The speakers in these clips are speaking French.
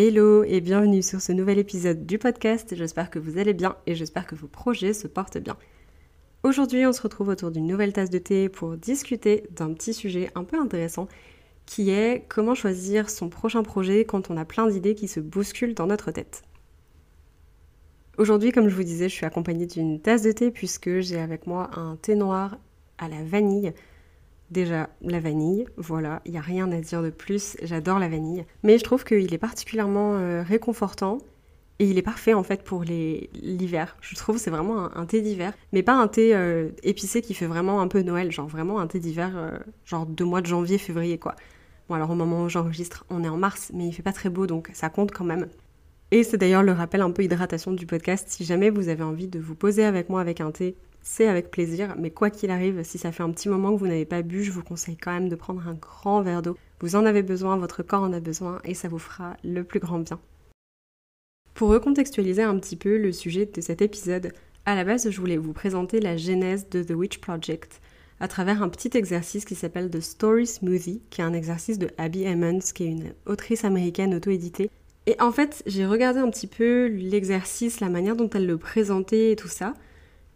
Hello et bienvenue sur ce nouvel épisode du podcast. J'espère que vous allez bien et j'espère que vos projets se portent bien. Aujourd'hui, on se retrouve autour d'une nouvelle tasse de thé pour discuter d'un petit sujet un peu intéressant qui est comment choisir son prochain projet quand on a plein d'idées qui se bousculent dans notre tête. Aujourd'hui, comme je vous disais, je suis accompagnée d'une tasse de thé puisque j'ai avec moi un thé noir à la vanille Déjà, la vanille, voilà, il n'y a rien à dire de plus, j'adore la vanille. Mais je trouve qu'il est particulièrement euh, réconfortant et il est parfait en fait pour l'hiver. Je trouve c'est vraiment un, thé d'hiver, mais pas un thé euh, épicé qui fait vraiment un peu Noël, genre vraiment un thé d'hiver, euh, genre de mois de janvier, février quoi. Bon alors au moment où j'enregistre, on est en mars, mais il fait pas très beau donc ça compte quand même. Et c'est d'ailleurs le rappel un peu hydratation du podcast. Si jamais vous avez envie de vous poser avec moi avec un thé c'est avec plaisir, mais quoi qu'il arrive, si ça fait un petit moment que vous n'avez pas bu, je vous conseille quand même de prendre un grand verre d'eau. Vous en avez besoin, votre corps en a besoin, et ça vous fera le plus grand bien. Pour recontextualiser un petit peu le sujet de cet épisode, à la base, je voulais vous présenter la genèse de The Witch Project à travers un petit exercice qui s'appelle The Story Smoothie, qui est un exercice de Abby Emmons, qui est une autrice américaine auto-éditée. Et en fait, j'ai regardé un petit peu l'exercice, la manière dont elle le présentait et tout ça.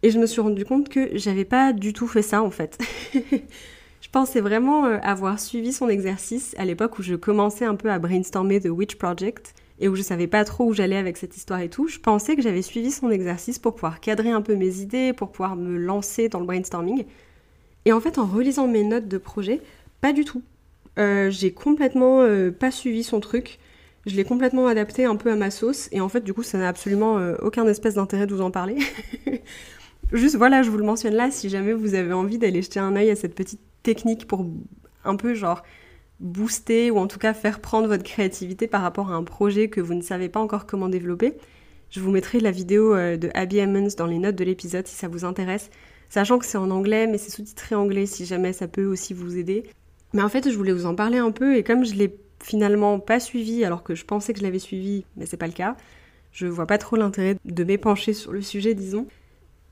Et je me suis rendu compte que j'avais pas du tout fait ça en fait. je pensais vraiment euh, avoir suivi son exercice à l'époque où je commençais un peu à brainstormer The Witch Project et où je savais pas trop où j'allais avec cette histoire et tout. Je pensais que j'avais suivi son exercice pour pouvoir cadrer un peu mes idées, pour pouvoir me lancer dans le brainstorming. Et en fait, en relisant mes notes de projet, pas du tout. Euh, j'ai complètement euh, pas suivi son truc. Je l'ai complètement adapté un peu à ma sauce et en fait, du coup, ça n'a absolument aucun espèce d'intérêt de vous en parler. Juste voilà, je vous le mentionne là, si jamais vous avez envie d'aller jeter un œil à cette petite technique pour un peu genre booster ou en tout cas faire prendre votre créativité par rapport à un projet que vous ne savez pas encore comment développer. Je vous mettrai la vidéo euh, de Abby Emmons dans les notes de l'épisode si ça vous intéresse, sachant que c'est en anglais mais c'est sous-titré anglais si jamais ça peut aussi vous aider. Mais en fait, je voulais vous en parler un peu et comme je l'ai finalement pas suivi alors que je pensais que je l'avais suivi, mais c'est pas le cas, je vois pas trop l'intérêt de m'épancher sur le sujet, disons.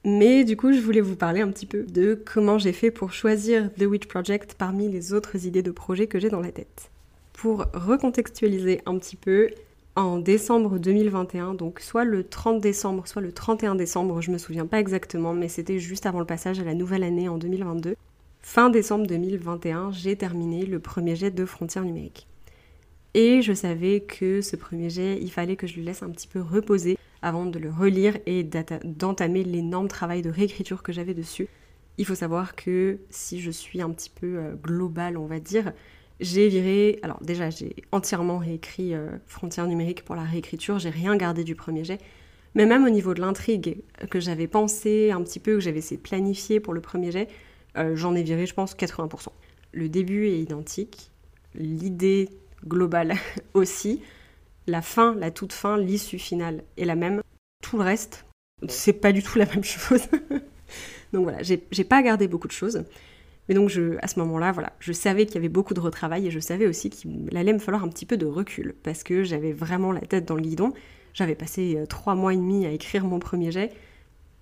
Mais du coup, je voulais vous parler un petit peu de comment j'ai fait pour choisir The Witch Project parmi les autres idées de projets que j'ai dans la tête. Pour recontextualiser un petit peu, en décembre 2021, donc soit le 30 décembre, soit le 31 décembre, je me souviens pas exactement, mais c'était juste avant le passage à la nouvelle année en 2022. Fin décembre 2021, j'ai terminé le premier jet de frontières numériques. Et je savais que ce premier jet, il fallait que je le laisse un petit peu reposer avant de le relire et d'entamer l'énorme travail de réécriture que j'avais dessus. Il faut savoir que si je suis un petit peu euh, globale, on va dire, j'ai viré. Alors, déjà, j'ai entièrement réécrit euh, Frontières numériques pour la réécriture, j'ai rien gardé du premier jet. Mais même au niveau de l'intrigue que j'avais pensé un petit peu, que j'avais essayé de planifier pour le premier jet, euh, j'en ai viré, je pense, 80%. Le début est identique, l'idée globale aussi. La fin, la toute fin, l'issue finale est la même. Tout le reste, c'est pas du tout la même chose. donc voilà, j'ai pas gardé beaucoup de choses. Mais donc je, à ce moment-là, voilà, je savais qu'il y avait beaucoup de retravail et je savais aussi qu'il allait me falloir un petit peu de recul parce que j'avais vraiment la tête dans le guidon. J'avais passé euh, trois mois et demi à écrire mon premier jet,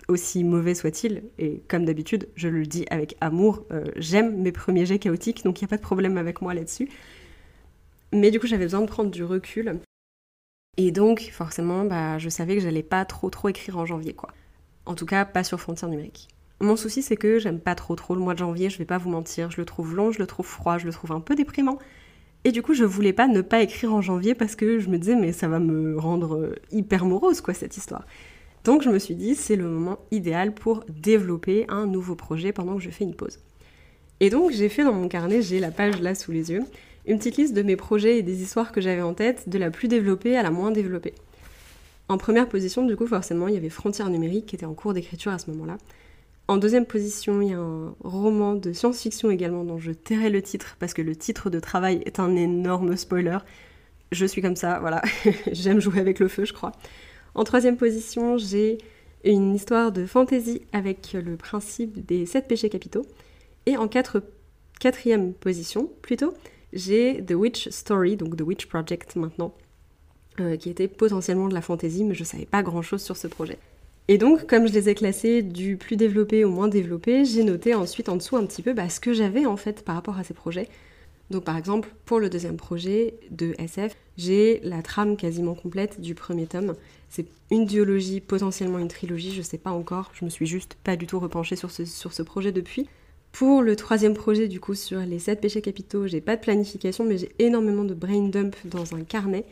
aussi mauvais soit-il, et comme d'habitude, je le dis avec amour, euh, j'aime mes premiers jets chaotiques, donc il n'y a pas de problème avec moi là-dessus. Mais du coup, j'avais besoin de prendre du recul. Et donc, forcément, bah, je savais que j'allais pas trop trop écrire en janvier, quoi. En tout cas, pas sur Frontières numériques. Mon souci, c'est que j'aime pas trop trop le mois de janvier, je vais pas vous mentir. Je le trouve long, je le trouve froid, je le trouve un peu déprimant. Et du coup, je voulais pas ne pas écrire en janvier parce que je me disais, mais ça va me rendre euh, hyper morose, quoi, cette histoire. Donc, je me suis dit, c'est le moment idéal pour développer un nouveau projet pendant que je fais une pause. Et donc, j'ai fait dans mon carnet, j'ai la page là sous les yeux, une petite liste de mes projets et des histoires que j'avais en tête, de la plus développée à la moins développée. En première position, du coup, forcément, il y avait Frontières numériques qui était en cours d'écriture à ce moment-là. En deuxième position, il y a un roman de science-fiction également dont je tairai le titre parce que le titre de travail est un énorme spoiler. Je suis comme ça, voilà. J'aime jouer avec le feu, je crois. En troisième position, j'ai une histoire de fantasy avec le principe des sept péchés capitaux. Et en quatrième position, plutôt, j'ai The Witch Story, donc The Witch Project maintenant, euh, qui était potentiellement de la fantasy, mais je savais pas grand chose sur ce projet. Et donc, comme je les ai classés du plus développé au moins développé, j'ai noté ensuite en dessous un petit peu bah, ce que j'avais en fait par rapport à ces projets. Donc par exemple, pour le deuxième projet de SF, j'ai la trame quasiment complète du premier tome. C'est une duologie, potentiellement une trilogie, je sais pas encore. Je me suis juste pas du tout repenchée sur ce, sur ce projet depuis. Pour le troisième projet, du coup, sur les 7 péchés capitaux, j'ai pas de planification, mais j'ai énormément de brain dump dans un carnet.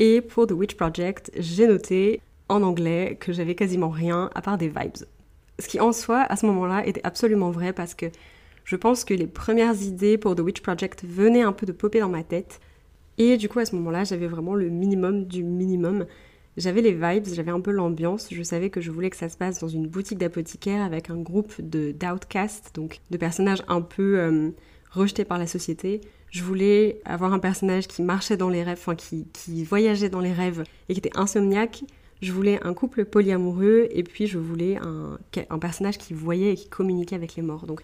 Et pour The Witch Project, j'ai noté en anglais que j'avais quasiment rien à part des vibes. Ce qui en soi, à ce moment-là, était absolument vrai parce que je pense que les premières idées pour The Witch Project venaient un peu de popper dans ma tête. Et du coup, à ce moment-là, j'avais vraiment le minimum du minimum. J'avais les vibes, j'avais un peu l'ambiance. Je savais que je voulais que ça se passe dans une boutique d'apothicaire avec un groupe de d'outcasts, donc de personnages un peu euh, rejetés par la société. Je voulais avoir un personnage qui marchait dans les rêves, enfin qui, voyageait dans les rêves et qui était insomniaque. Je voulais un couple polyamoureux et puis je voulais un, un personnage qui voyait et qui communiquait avec les morts. Donc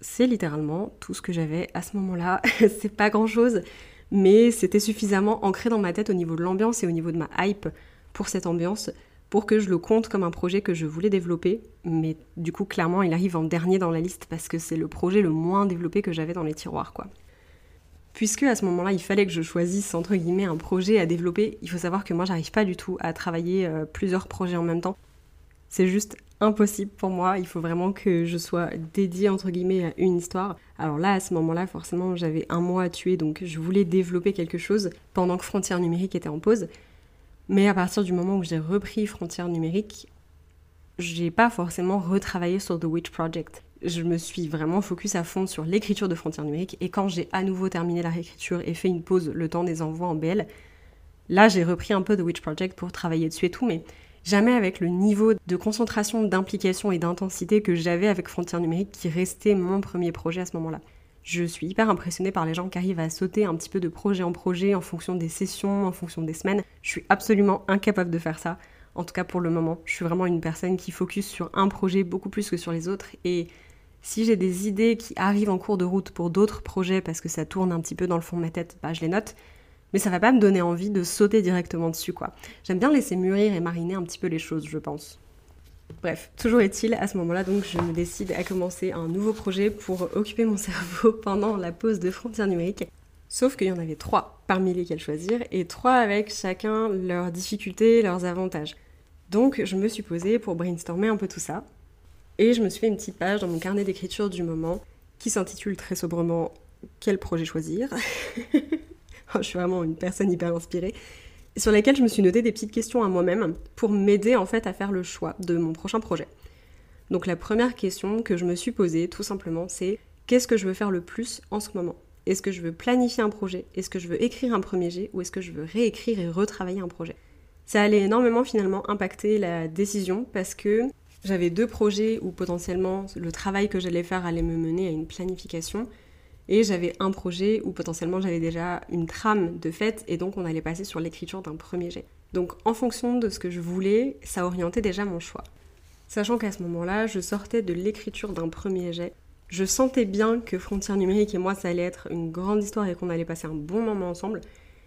c'est littéralement tout ce que j'avais à ce moment-là. c'est pas grand-chose, mais c'était suffisamment ancré dans ma tête au niveau de l'ambiance et au niveau de ma hype pour cette ambiance pour que je le compte comme un projet que je voulais développer. Mais du coup, clairement, il arrive en dernier dans la liste parce que c'est le projet le moins développé que j'avais dans les tiroirs, quoi. Puisque à ce moment-là, il fallait que je choisisse entre guillemets un projet à développer, il faut savoir que moi, j'arrive pas du tout à travailler euh, plusieurs projets en même temps. C'est juste impossible pour moi. Il faut vraiment que je sois dédiée entre guillemets à une histoire. Alors là, à ce moment-là, forcément, j'avais un mois à tuer, donc je voulais développer quelque chose pendant que Frontières numériques était en pause. Mais à partir du moment où j'ai repris Frontières numériques, j'ai pas forcément retravaillé sur The Witch Project. Je me suis vraiment focus à fond sur l'écriture de Frontières numériques et quand j'ai à nouveau terminé la réécriture et fait une pause le temps des envois en BL, là j'ai repris un peu The Witch Project pour travailler dessus et tout, mais jamais avec le niveau de concentration, d'implication et d'intensité que j'avais avec Frontières numériques qui restait mon premier projet à ce moment-là. Je suis hyper impressionnée par les gens qui arrivent à sauter un petit peu de projet en projet en fonction des sessions, en fonction des semaines. Je suis absolument incapable de faire ça. En tout cas pour le moment, je suis vraiment une personne qui focus sur un projet beaucoup plus que sur les autres et si j'ai des idées qui arrivent en cours de route pour d'autres projets parce que ça tourne un petit peu dans le fond de ma tête, bah je les note mais ça va pas me donner envie de sauter directement dessus, quoi. J'aime bien laisser mûrir et mariner un petit peu les choses, je pense. Bref, toujours est-il, à ce moment-là, donc je me décide à commencer un nouveau projet pour occuper mon cerveau pendant la pause de frontières numériques. Sauf qu'il y en avait trois parmi lesquels choisir, et trois avec chacun leurs difficultés, leurs avantages. Donc je me suis posée pour brainstormer un peu tout ça, et je me suis fait une petite page dans mon carnet d'écriture du moment, qui s'intitule très sobrement Quel projet choisir? Je suis vraiment une personne hyper inspirée, sur lesquelles je me suis noté des petites questions à moi-même pour m'aider en fait à faire le choix de mon prochain projet. Donc la première question que je me suis posée tout simplement c'est qu'est-ce que je veux faire le plus en ce moment? Est-ce que je veux planifier un projet? Est-ce que je veux écrire un premier jet Ou est-ce que je veux réécrire et retravailler un projet? Ça allait énormément finalement impacter la décision parce que j'avais deux projets où potentiellement le travail que j'allais faire allait me mener à une planification et j'avais un projet où potentiellement j'avais déjà une trame de fait et donc on allait passer sur l'écriture d'un premier jet. Donc en fonction de ce que je voulais, ça orientait déjà mon choix. Sachant qu'à ce moment-là, je sortais de l'écriture d'un premier jet. Je sentais bien que Frontières numériques et moi, ça allait être une grande histoire et qu'on allait passer un bon moment ensemble.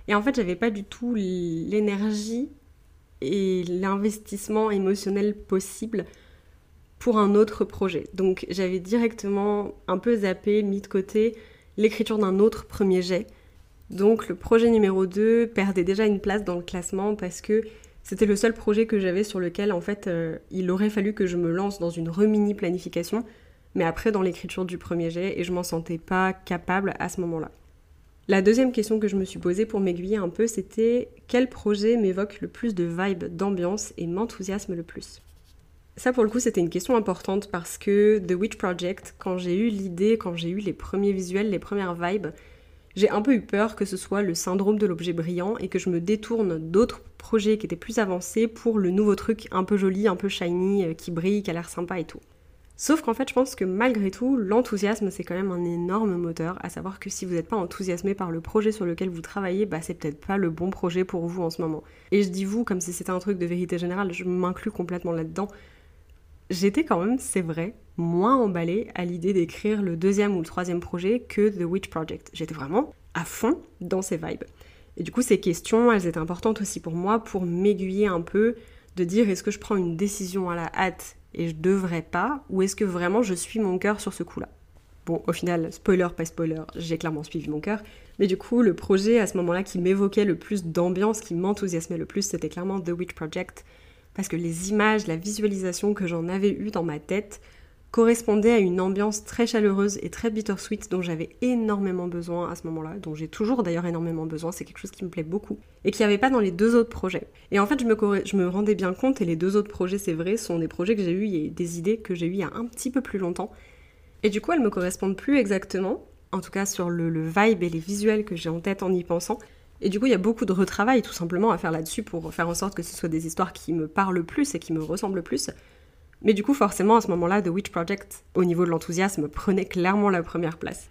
Et en fait, j'avais pas du tout l'énergie et l'investissement émotionnel possible pour un autre projet. Donc j'avais directement un peu zappé, mis de côté l'écriture d'un autre premier jet. Donc le projet numéro 2 perdait déjà une place dans le classement parce que c'était le seul projet que j'avais sur lequel en fait euh, il aurait fallu que je me lance dans une remini planification, mais après dans l'écriture du premier jet et je m'en sentais pas capable à ce moment-là. La deuxième question que je me suis posée pour m'aiguiller un peu, c'était quel projet m'évoque le plus de vibe, d'ambiance et m'enthousiasme le plus? Ça, pour le coup, c'était une question importante parce que The Witch Project, quand j'ai eu l'idée, quand j'ai eu les premiers visuels, les premières vibes, j'ai un peu eu peur que ce soit le syndrome de l'objet brillant et que je me détourne d'autres projets qui étaient plus avancés pour le nouveau truc un peu joli, un peu shiny, euh, qui brille, qui a l'air sympa et tout. Sauf qu'en fait, je pense que malgré tout, l'enthousiasme, c'est quand même un énorme moteur, à savoir que si vous n'êtes pas enthousiasmé par le projet sur lequel vous travaillez, bah c'est peut-être pas le bon projet pour vous en ce moment. Et je dis vous comme si c'était un truc de vérité générale, je m'inclus complètement là-dedans. J'étais quand même, c'est vrai, moins emballée à l'idée d'écrire le deuxième ou le troisième projet que The Witch Project. J'étais vraiment à fond dans ces vibes. Et du coup, ces questions, elles étaient importantes aussi pour moi pour m'aiguiller un peu, de dire est-ce que je prends une décision à la hâte et je devrais pas, ou est-ce que vraiment je suis mon cœur sur ce coup-là? Bon, au final, spoiler, pas spoiler, j'ai clairement suivi mon cœur. Mais du coup, le projet à ce moment-là qui m'évoquait le plus d'ambiance, qui m'enthousiasmait le plus, c'était clairement The Witch Project. Parce que les images, la visualisation que j'en avais eue dans ma tête, correspondait à une ambiance très chaleureuse et très bittersweet dont j'avais énormément besoin à ce moment-là, dont j'ai toujours d'ailleurs énormément besoin, c'est quelque chose qui me plaît beaucoup, et qui n'y avait pas dans les deux autres projets. Et en fait, je me, je me rendais bien compte, et les deux autres projets, c'est vrai, sont des projets que j'ai eus, et des idées que j'ai eues il y a un petit peu plus longtemps. Et du coup, elles me correspondent plus exactement, en tout cas sur le, le vibe et les visuels que j'ai en tête en y pensant. Et du coup, il y a beaucoup de retravail tout simplement à faire là-dessus pour faire en sorte que ce soit des histoires qui me parlent plus et qui me ressemblent plus. Mais du coup, forcément, à ce moment-là, The Witch Project, au niveau de l'enthousiasme, prenait clairement la première place.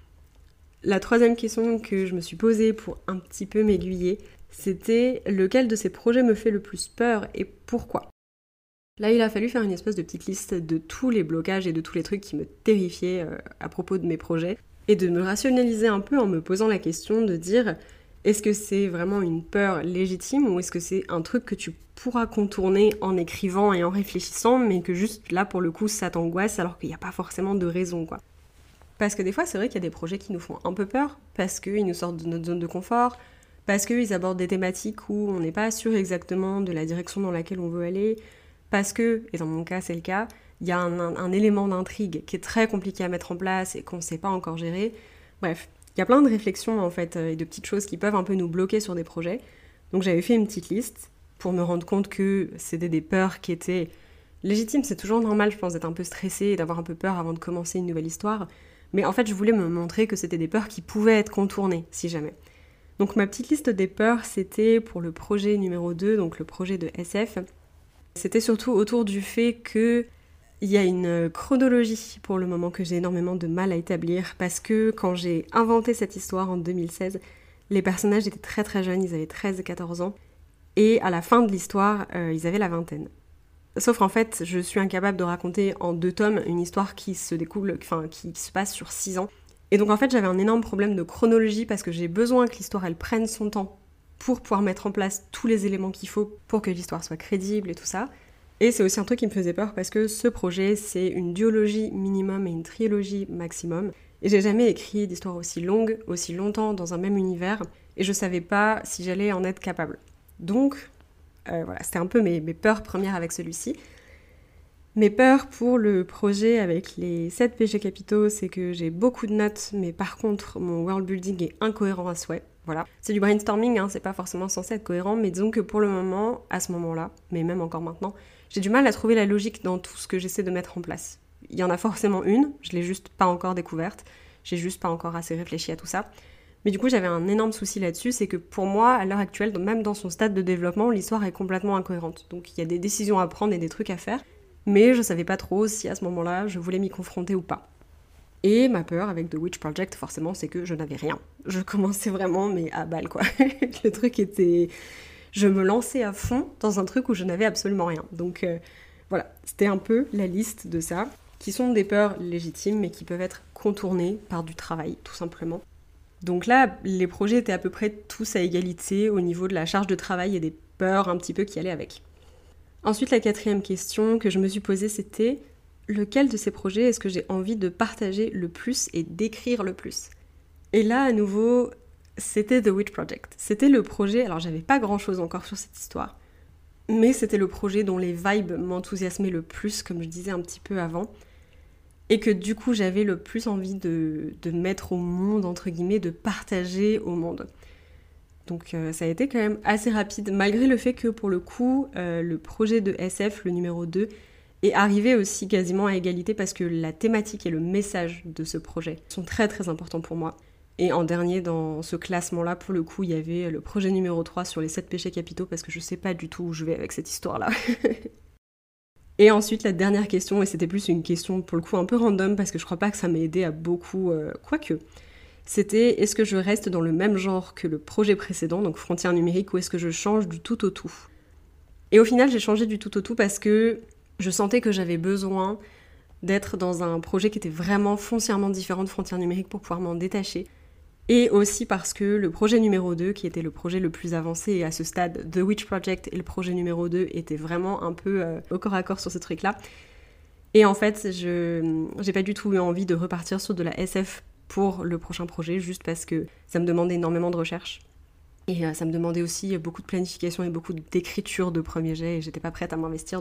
La troisième question que je me suis posée pour un petit peu m'aiguiller, c'était lequel de ces projets me fait le plus peur et pourquoi? Là, il a fallu faire une espèce de petite liste de tous les blocages et de tous les trucs qui me terrifiaient euh, à propos de mes projets, et de me rationaliser un peu en me posant la question de dire est-ce que c'est vraiment une peur légitime ou est-ce que c'est un truc que tu pourras contourner en écrivant et en réfléchissant, mais que juste là pour le coup ça t'angoisse alors qu'il n'y a pas forcément de raison quoi? Parce que des fois c'est vrai qu'il y a des projets qui nous font un peu peur, parce qu'ils nous sortent de notre zone de confort, parce qu'ils abordent des thématiques où on n'est pas sûr exactement de la direction dans laquelle on veut aller, parce que, et dans mon cas c'est le cas, il y a un, un élément d'intrigue qui est très compliqué à mettre en place et qu'on ne sait pas encore gérer. Bref, il y a plein de réflexions en fait euh, et de petites choses qui peuvent un peu nous bloquer sur des projets. Donc j'avais fait une petite liste pour me rendre compte que c'était des peurs qui étaient légitimes. C'est toujours normal, je pense, d'être un peu stressé et d'avoir un peu peur avant de commencer une nouvelle histoire. Mais en fait, je voulais me montrer que c'était des peurs qui pouvaient être contournées, si jamais. Donc ma petite liste des peurs, c'était pour le projet numéro 2, donc le projet de SF. C'était surtout autour du fait que il y a une chronologie pour le moment que j'ai énormément de mal à établir parce que quand j'ai inventé cette histoire en 2016, les personnages étaient très très jeunes, ils avaient 13 et 14 ans, et à la fin de l'histoire, euh, ils avaient la vingtaine. Sauf qu'en fait, je suis incapable de raconter en deux tomes une histoire qui se découle, enfin qui se passe sur 6 ans. Et donc en fait, j'avais un énorme problème de chronologie parce que j'ai besoin que l'histoire elle prenne son temps pour pouvoir mettre en place tous les éléments qu'il faut pour que l'histoire soit crédible et tout ça. Et c'est aussi un truc qui me faisait peur parce que ce projet, c'est une duologie minimum et une trilogie maximum. Et j'ai jamais écrit d'histoire aussi longue, aussi longtemps dans un même univers, et je savais pas si j'allais en être capable. Donc, euh, voilà, c'était un peu mes, mes peurs premières avec celui-ci. Mes peurs pour le projet avec les 7 péchés capitaux, c'est que j'ai beaucoup de notes, mais par contre, mon world building est incohérent à souhait. Voilà. C'est du brainstorming, hein, c'est pas forcément censé être cohérent, mais disons que pour le moment, à ce moment-là, mais même encore maintenant, j'ai du mal à trouver la logique dans tout ce que j'essaie de mettre en place. Il y en a forcément une, je l'ai juste pas encore découverte, j'ai juste pas encore assez réfléchi à tout ça. Mais du coup, j'avais un énorme souci là-dessus, c'est que pour moi, à l'heure actuelle, même dans son stade de développement, l'histoire est complètement incohérente. Donc il y a des décisions à prendre et des trucs à faire, mais je savais pas trop si à ce moment-là, je voulais m'y confronter ou pas. Et ma peur avec The Witch Project, forcément, c'est que je n'avais rien. Je commençais vraiment, mais à balle, quoi. le truc était je me lançais à fond dans un truc où je n'avais absolument rien. Donc euh, voilà, c'était un peu la liste de ça, qui sont des peurs légitimes, mais qui peuvent être contournées par du travail, tout simplement. Donc là, les projets étaient à peu près tous à égalité au niveau de la charge de travail et des peurs un petit peu qui allaient avec. Ensuite, la quatrième question que je me suis posée, c'était lequel de ces projets est-ce que j'ai envie de partager le plus et d'écrire le plus? Et là, à nouveau, c'était The Witch Project. C'était le projet, alors j'avais pas grand chose encore sur cette histoire, mais c'était le projet dont les vibes m'enthousiasmaient le plus, comme je disais un petit peu avant, et que du coup j'avais le plus envie de, mettre au monde, entre guillemets, de partager au monde. Donc euh, ça a été quand même assez rapide, malgré le fait que pour le coup, euh, le projet de SF, le numéro 2, est arrivé aussi quasiment à égalité parce que la thématique et le message de ce projet sont très très importants pour moi. Et en dernier, dans ce classement-là, pour le coup, il y avait le projet numéro 3 sur les 7 péchés capitaux, parce que je sais pas du tout où je vais avec cette histoire-là. Et ensuite, la dernière question, et c'était plus une question pour le coup un peu random parce que je crois pas que ça m'a aidé à beaucoup, euh, quoique. C'était est-ce que je reste dans le même genre que le projet précédent, donc frontière numérique, ou est-ce que je change du tout au tout? Et au final, j'ai changé du tout au tout parce que je sentais que j'avais besoin d'être dans un projet qui était vraiment foncièrement différent de frontière numérique pour pouvoir m'en détacher. Et aussi parce que le projet numéro 2, qui était le projet le plus avancé à ce stade, The Witch Project et le projet numéro 2 étaient vraiment un peu euh, au corps à corps sur ce truc-là. Et en fait, je j'ai pas du tout eu envie de repartir sur de la SF pour le prochain projet, juste parce que ça me demandait énormément de recherche. Et euh, ça me demandait aussi beaucoup de planification et beaucoup d'écriture de premier jet, et j'étais pas prête à m'investir.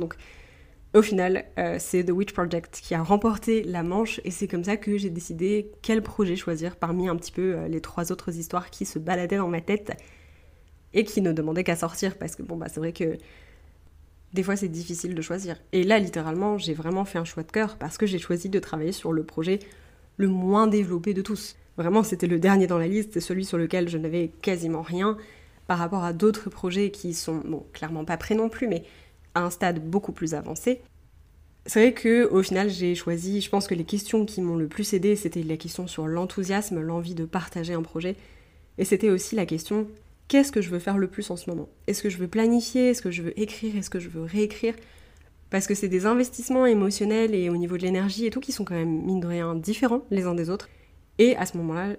Au final, euh, c'est The Witch Project qui a remporté la manche et c'est comme ça que j'ai décidé quel projet choisir parmi un petit peu euh, les trois autres histoires qui se baladaient dans ma tête et qui ne demandaient qu'à sortir parce que bon bah c'est vrai que des fois c'est difficile de choisir. Et là littéralement j'ai vraiment fait un choix de cœur parce que j'ai choisi de travailler sur le projet le moins développé de tous. Vraiment c'était le dernier dans la liste, celui sur lequel je n'avais quasiment rien par rapport à d'autres projets qui sont clairement pas prêts non plus mais un stade beaucoup plus avancé. C'est vrai que au final j'ai choisi, je pense que les questions qui m'ont le plus aidé, c'était la question sur l'enthousiasme, l'envie de partager un projet, et c'était aussi la question qu'est-ce que je veux faire le plus en ce moment? Est-ce que je veux planifier? Est-ce que je veux écrire? Est-ce que je veux réécrire? Parce que c'est des investissements émotionnels et au niveau de l'énergie et tout qui sont quand même mine de rien différents les uns des autres. Et à ce moment-là,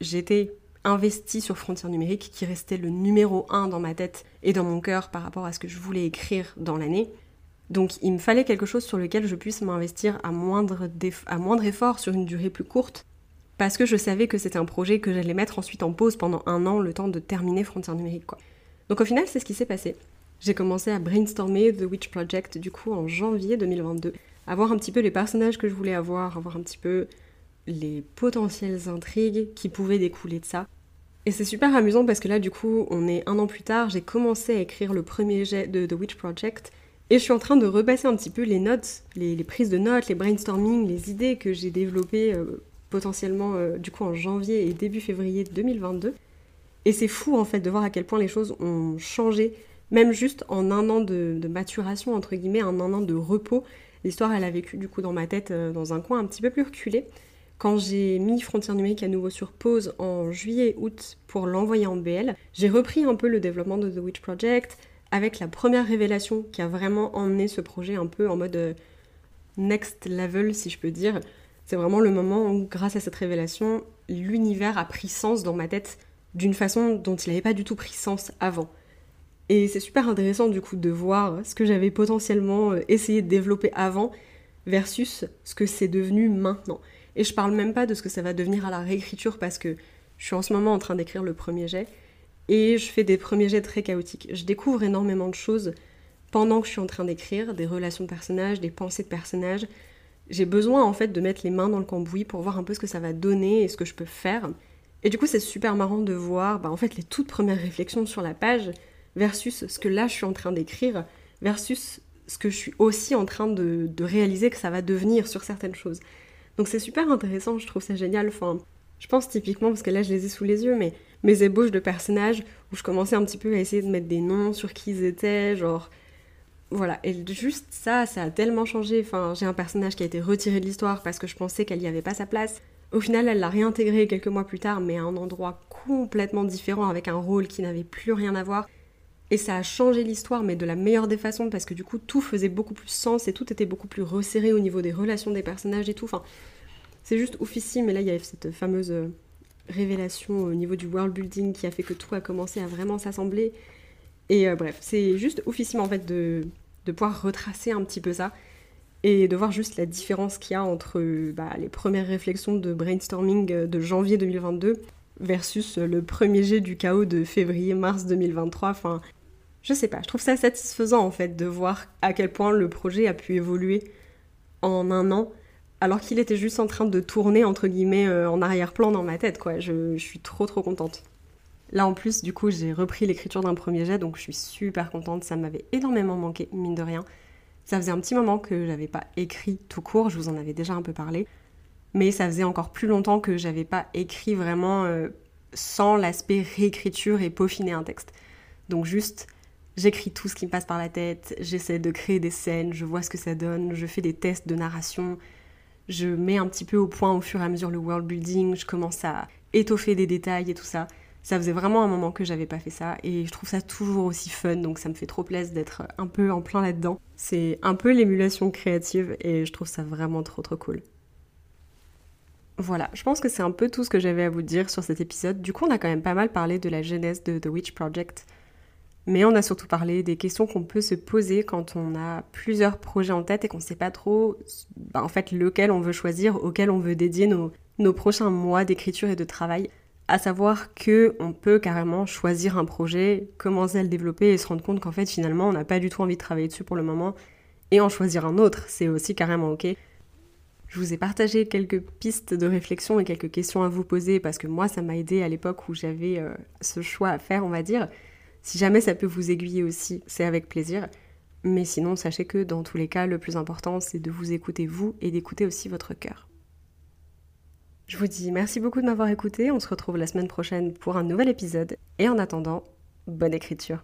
j'étais investi sur Frontières numériques qui restait le numéro un dans ma tête et dans mon cœur par rapport à ce que je voulais écrire dans l'année. Donc il me fallait quelque chose sur lequel je puisse m'investir à moindre, effort sur une durée plus courte parce que je savais que c'était un projet que j'allais mettre ensuite en pause pendant un an le temps de terminer Frontières numériques. Donc au final c'est ce qui s'est passé. J'ai commencé à brainstormer The Witch Project du coup en janvier 2022, à voir un petit peu les personnages que je voulais avoir, à voir un petit peu les potentielles intrigues qui pouvaient découler de ça. Et c'est super amusant parce que là, du coup, on est un an plus tard, j'ai commencé à écrire le premier jet de The Witch Project. Et je suis en train de repasser un petit peu les notes, les, prises de notes, les brainstorming, les idées que j'ai développées euh, potentiellement euh, du coup en janvier et début février 2022. Et c'est fou en fait de voir à quel point les choses ont changé, même juste en un an de, maturation, entre guillemets, en un an de repos. L'histoire, elle a vécu du coup dans ma tête, euh, dans un coin un petit peu plus reculé. Quand j'ai mis Frontières numériques à nouveau sur pause en juillet-août pour l'envoyer en BL, j'ai repris un peu le développement de The Witch Project avec la première révélation qui a vraiment emmené ce projet un peu en mode euh, next level, si je peux dire. C'est vraiment le moment où, grâce à cette révélation, l'univers a pris sens dans ma tête d'une façon dont il n'avait pas du tout pris sens avant. Et c'est super intéressant du coup de voir ce que j'avais potentiellement euh, essayé de développer avant versus ce que c'est devenu maintenant. Et je parle même pas de ce que ça va devenir à la réécriture parce que je suis en ce moment en train d'écrire le premier jet et je fais des premiers jets très chaotiques. Je découvre énormément de choses pendant que je suis en train d'écrire, des relations de personnages, des pensées de personnages. J'ai besoin en fait de mettre les mains dans le cambouis pour voir un peu ce que ça va donner et ce que je peux faire. Et du coup, c'est super marrant de voir bah, en fait les toutes premières réflexions sur la page versus ce que là je suis en train d'écrire versus ce que je suis aussi en train de, de réaliser que ça va devenir sur certaines choses. Donc c'est super intéressant, je trouve ça génial. Enfin, je pense typiquement, parce que là je les ai sous les yeux, mais mes ébauches de personnages, où je commençais un petit peu à essayer de mettre des noms sur qui ils étaient, genre... Voilà, et juste ça, ça a tellement changé. J'ai un personnage qui a été retiré de l'histoire parce que je pensais qu'elle n'y avait pas sa place. Au final, elle l'a réintégré quelques mois plus tard, mais à un endroit complètement différent, avec un rôle qui n'avait plus rien à voir. Et ça a changé l'histoire, mais de la meilleure des façons, parce que du coup, tout faisait beaucoup plus sens et tout était beaucoup plus resserré au niveau des relations des personnages et tout. Enfin, c'est juste oufissime. Et là, il y avait cette fameuse euh, révélation au niveau du world building qui a fait que tout a commencé à vraiment s'assembler. Et euh, bref, c'est juste oufissime en fait de, de, pouvoir retracer un petit peu ça et de voir juste la différence qu'il y a entre bah, les premières réflexions de brainstorming euh, de janvier 2022 versus le premier jet du chaos de février-mars 2023. Enfin, je sais pas, je trouve ça satisfaisant en fait de voir à quel point le projet a pu évoluer en un an alors qu'il était juste en train de tourner entre guillemets euh, en arrière-plan dans ma tête quoi. Je, suis trop trop contente. Là en plus du coup j'ai repris l'écriture d'un premier jet donc je suis super contente, ça m'avait énormément manqué mine de rien. Ça faisait un petit moment que j'avais pas écrit tout court, je vous en avais déjà un peu parlé, mais ça faisait encore plus longtemps que j'avais pas écrit vraiment euh, sans l'aspect réécriture et peaufiner un texte. Donc juste J'écris tout ce qui me passe par la tête, j'essaie de créer des scènes, je vois ce que ça donne, je fais des tests de narration, je mets un petit peu au point au fur et à mesure le world building, je commence à étoffer des détails et tout ça. Ça faisait vraiment un moment que j'avais pas fait ça et je trouve ça toujours aussi fun donc ça me fait trop plaisir d'être un peu en plein là-dedans. C'est un peu l'émulation créative et je trouve ça vraiment trop trop cool. Voilà, je pense que c'est un peu tout ce que j'avais à vous dire sur cet épisode. Du coup, on a quand même pas mal parlé de la genèse de The Witch Project. Mais on a surtout parlé des questions qu'on peut se poser quand on a plusieurs projets en tête et qu'on ne sait pas trop bah, en fait lequel on veut choisir, auquel on veut dédier nos, prochains mois d'écriture et de travail à savoir que on peut carrément choisir un projet, commencer à le développer et se rendre compte qu'en fait finalement on n'a pas du tout envie de travailler dessus pour le moment et en choisir un autre, c'est aussi carrément ok. Je vous ai partagé quelques pistes de réflexion et quelques questions à vous poser parce que moi ça m'a aidé à l'époque où j'avais euh, ce choix à faire, on va dire. Si jamais ça peut vous aiguiller aussi, c'est avec plaisir. Mais sinon, sachez que dans tous les cas, le plus important, c'est de vous écouter vous et d'écouter aussi votre cœur. Je vous dis merci beaucoup de m'avoir écouté. On se retrouve la semaine prochaine pour un nouvel épisode. Et en attendant, bonne écriture.